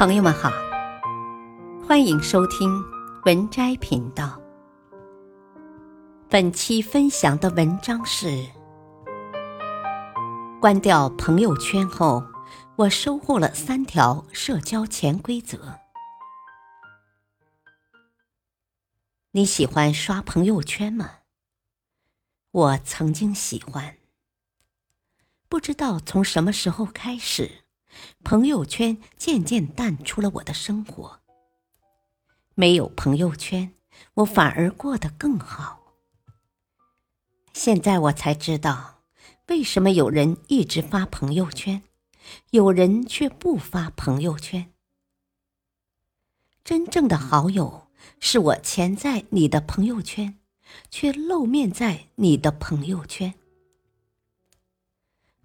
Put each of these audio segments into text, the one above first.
朋友们好，欢迎收听文摘频道。本期分享的文章是：关掉朋友圈后，我收获了三条社交潜规则。你喜欢刷朋友圈吗？我曾经喜欢，不知道从什么时候开始。朋友圈渐渐淡出了我的生活。没有朋友圈，我反而过得更好。现在我才知道，为什么有人一直发朋友圈，有人却不发朋友圈。真正的好友是我潜在你的朋友圈，却露面在你的朋友圈。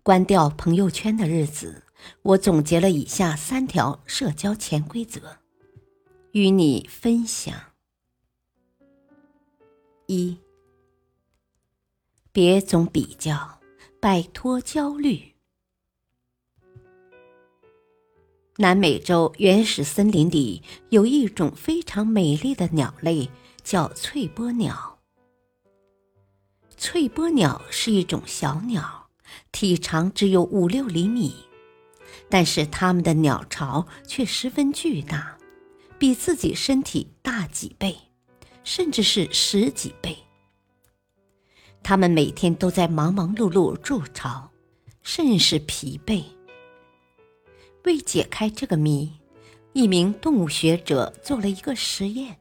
关掉朋友圈的日子。我总结了以下三条社交潜规则，与你分享：一、别总比较，摆脱焦虑。南美洲原始森林里有一种非常美丽的鸟类，叫翠波鸟。翠波鸟是一种小鸟，体长只有五六厘米。但是它们的鸟巢却十分巨大，比自己身体大几倍，甚至是十几倍。它们每天都在忙忙碌碌筑巢，甚是疲惫。为解开这个谜，一名动物学者做了一个实验。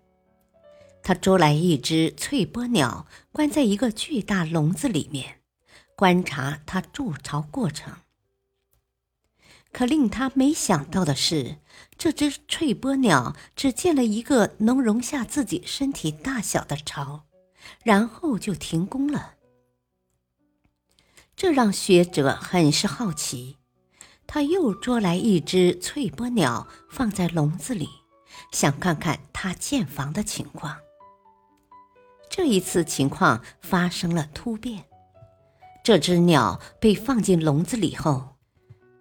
他捉来一只翠波鸟，关在一个巨大笼子里面，观察它筑巢过程。可令他没想到的是，这只翠波鸟只建了一个能容下自己身体大小的巢，然后就停工了。这让学者很是好奇。他又捉来一只翠波鸟，放在笼子里，想看看它建房的情况。这一次情况发生了突变，这只鸟被放进笼子里后。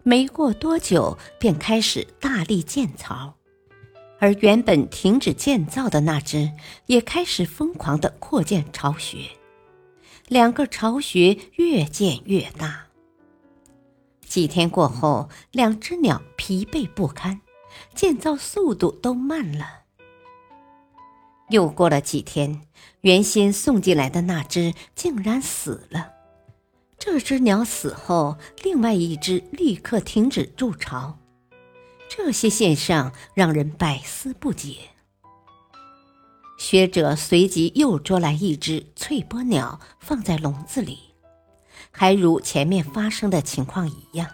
没过多久，便开始大力建巢，而原本停止建造的那只也开始疯狂的扩建巢穴，两个巢穴越建越大。几天过后，两只鸟疲惫不堪，建造速度都慢了。又过了几天，原先送进来的那只竟然死了。这只鸟死后，另外一只立刻停止筑巢。这些现象让人百思不解。学者随即又捉来一只翠波鸟，放在笼子里，还如前面发生的情况一样。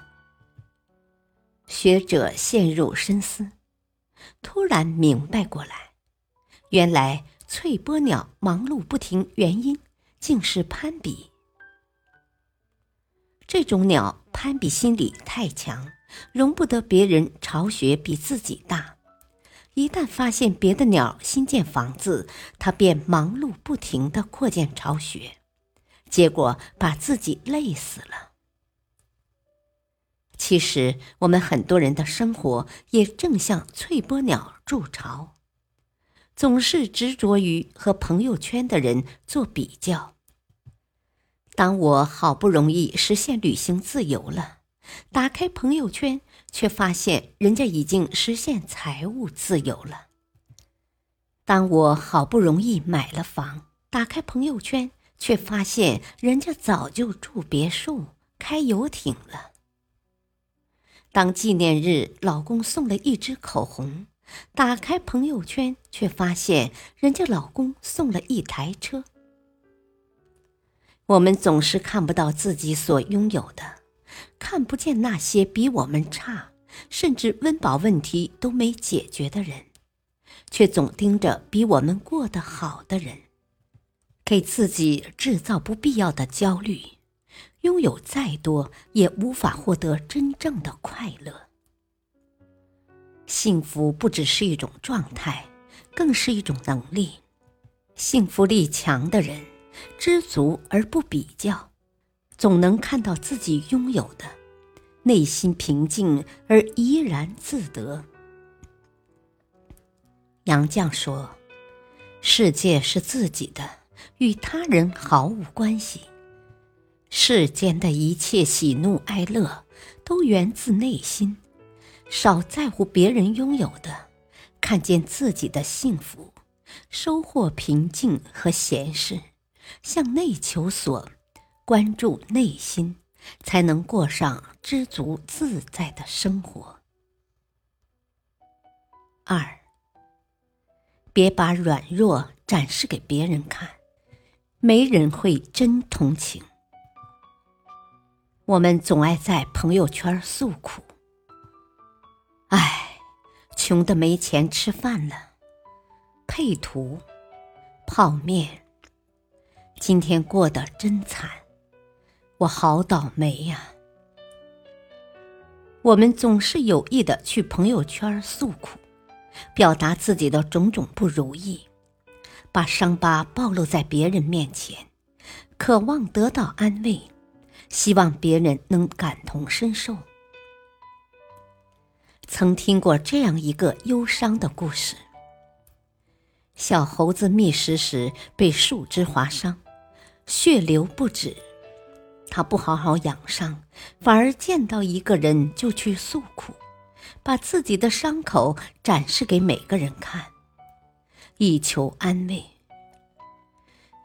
学者陷入深思，突然明白过来，原来翠波鸟忙碌不停，原因竟是攀比。这种鸟攀比心理太强，容不得别人巢穴比自己大。一旦发现别的鸟新建房子，它便忙碌不停地扩建巢穴，结果把自己累死了。其实，我们很多人的生活也正像翠波鸟筑巢，总是执着于和朋友圈的人做比较。当我好不容易实现旅行自由了，打开朋友圈，却发现人家已经实现财务自由了。当我好不容易买了房，打开朋友圈，却发现人家早就住别墅、开游艇了。当纪念日老公送了一支口红，打开朋友圈，却发现人家老公送了一台车。我们总是看不到自己所拥有的，看不见那些比我们差，甚至温饱问题都没解决的人，却总盯着比我们过得好的人，给自己制造不必要的焦虑。拥有再多，也无法获得真正的快乐。幸福不只是一种状态，更是一种能力。幸福力强的人。知足而不比较，总能看到自己拥有的，内心平静而怡然自得。杨绛说：“世界是自己的，与他人毫无关系。世间的一切喜怒哀乐，都源自内心。少在乎别人拥有的，看见自己的幸福，收获平静和闲适，向内求索，关注内心，才能过上知足自在的生活。”二。别把软弱展示给别人看，没人会真同情。我们总爱在朋友圈诉苦：“唉，穷的没钱吃饭了。”配图：泡面。今天过得真惨，我好倒霉呀！我们总是有意的去朋友圈诉苦。表达自己的种种不如意，把伤疤暴露在别人面前，渴望得到安慰，希望别人能感同身受。曾听过这样一个忧伤的故事：小猴子觅食时被树枝划伤，血流不止，他不好好养伤，反而见到一个人就去诉苦。把自己的伤口展示给每个人看，以求安慰。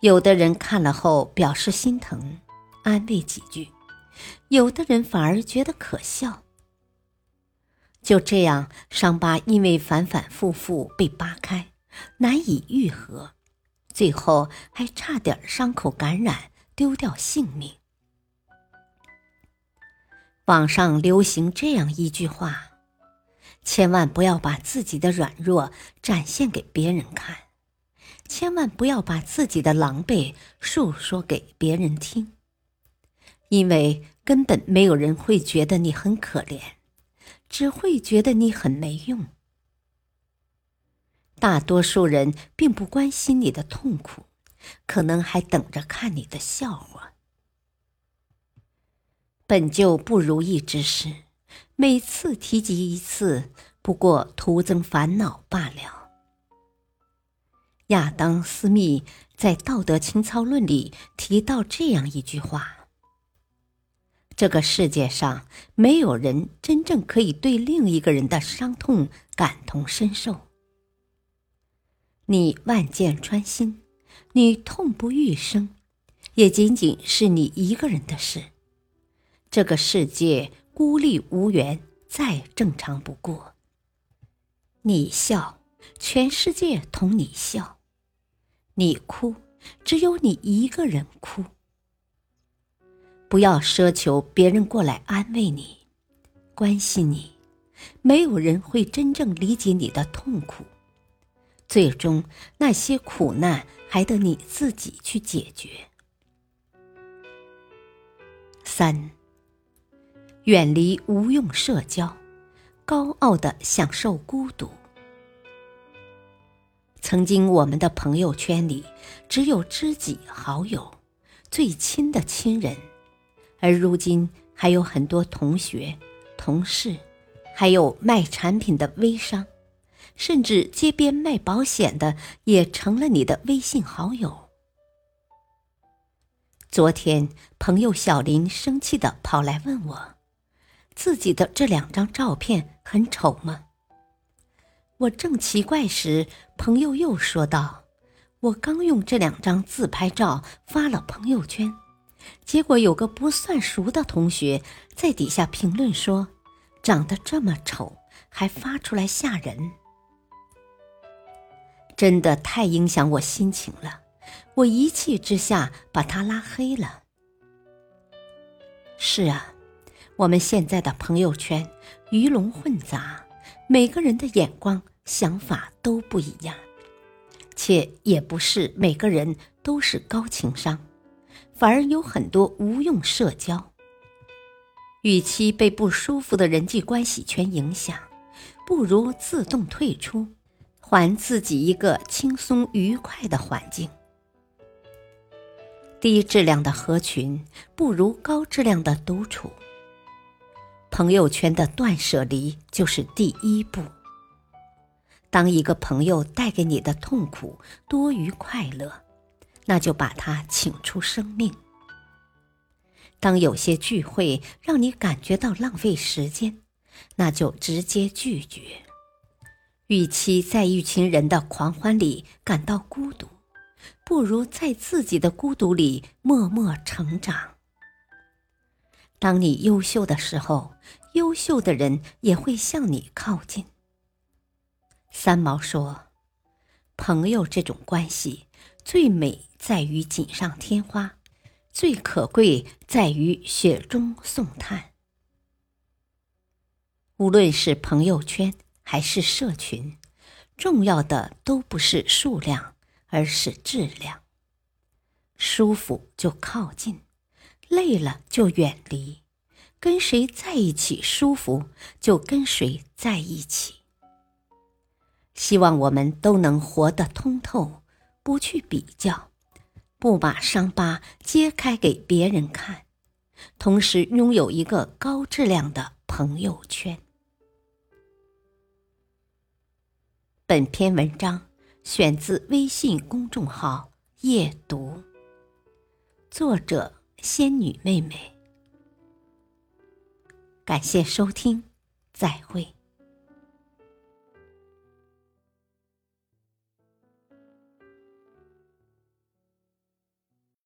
有的人看了后表示心疼，安慰几句；有的人反而觉得可笑。就这样，伤疤因为反反复复被扒开，难以愈合，最后还差点伤口感染，丢掉性命。网上流行这样一句话。千万不要把自己的软弱展现给别人看，千万不要把自己的狼狈诉说给别人听，因为根本没有人会觉得你很可怜，只会觉得你很没用。大多数人并不关心你的痛苦，可能还等着看你的笑话。本就不如意之事。每次提及一次，不过徒增烦恼罢了。亚当·斯密在《道德情操论》里提到这样一句话：“这个世界上没有人真正可以对另一个人的伤痛感同身受。你万箭穿心，你痛不欲生，也仅仅是你一个人的事。这个世界。”孤立无援，再正常不过。你笑，全世界同你笑；你哭，只有你一个人哭。不要奢求别人过来安慰你、关心你，没有人会真正理解你的痛苦。最终，那些苦难还得你自己去解决。三。远离无用社交，高傲的享受孤独。曾经我们的朋友圈里只有知己好友、最亲的亲人，而如今还有很多同学、同事，还有卖产品的微商，甚至街边卖保险的也成了你的微信好友。昨天，朋友小林生气的跑来问我。自己的这两张照片很丑吗？我正奇怪时，朋友又说道：“我刚用这两张自拍照发了朋友圈，结果有个不算熟的同学在底下评论说：‘长得这么丑，还发出来吓人。’真的太影响我心情了，我一气之下把他拉黑了。是啊。”我们现在的朋友圈鱼龙混杂，每个人的眼光、想法都不一样，且也不是每个人都是高情商，反而有很多无用社交。与其被不舒服的人际关系圈影响，不如自动退出，还自己一个轻松愉快的环境。低质量的合群，不如高质量的独处。朋友圈的断舍离就是第一步。当一个朋友带给你的痛苦多于快乐，那就把他请出生命；当有些聚会让你感觉到浪费时间，那就直接拒绝。与其在一群人的狂欢里感到孤独，不如在自己的孤独里默默成长。当你优秀的时候，优秀的人也会向你靠近。三毛说：“朋友这种关系，最美在于锦上添花，最可贵在于雪中送炭。无论是朋友圈还是社群，重要的都不是数量，而是质量。舒服就靠近，累了就远离。跟谁在一起舒服，就跟谁在一起。”希望我们都能活得通透，不去比较，不把伤疤揭开给别人看，同时拥有一个高质量的朋友圈。本篇文章选自微信公众号“夜读”，作者仙女妹妹。感谢收听，再会。